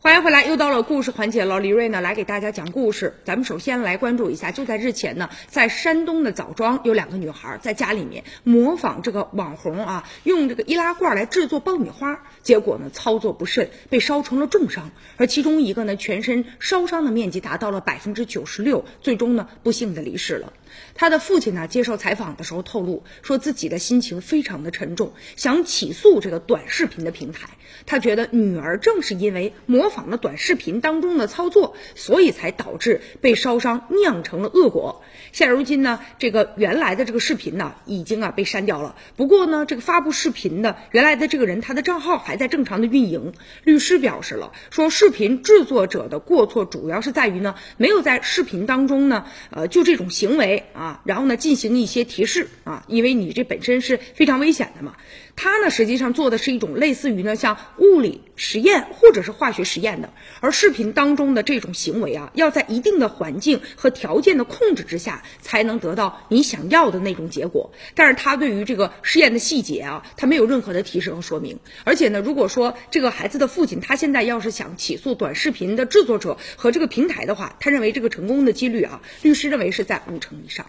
欢迎回来，又到了故事环节了。李瑞呢来给大家讲故事。咱们首先来关注一下，就在日前呢，在山东的枣庄，有两个女孩在家里面模仿这个网红啊，用这个易拉罐来制作爆米花，结果呢操作不慎，被烧成了重伤。而其中一个呢，全身烧伤的面积达到了百分之九十六，最终呢不幸的离世了。他的父亲呢接受采访的时候透露，说自己的心情非常的沉重，想起诉这个短视频的平台。他觉得女儿正是因为模仿了短视频当中的操作，所以才导致被烧伤，酿成了恶果。现如今呢，这个原来的这个视频呢，已经啊被删掉了。不过呢，这个发布视频的原来的这个人，他的账号还在正常的运营。律师表示了，说视频制作者的过错主要是在于呢，没有在视频当中呢，呃，就这种行为啊，然后呢进行一些提示啊，因为你这本身是非常危险的嘛。他呢实际上做的是一种类似于呢像物理实验或者是化学实验的，而视频当中的这种行为啊，要在一定的环境和条件的控制之下，才能得到你想要的那种结果。但是他对于这个实验的细节啊，他没有任何的提示和说明。而且呢，如果说这个孩子的父亲他现在要是想起诉短视频的制作者和这个平台的话，他认为这个成功的几率啊，律师认为是在五成以上。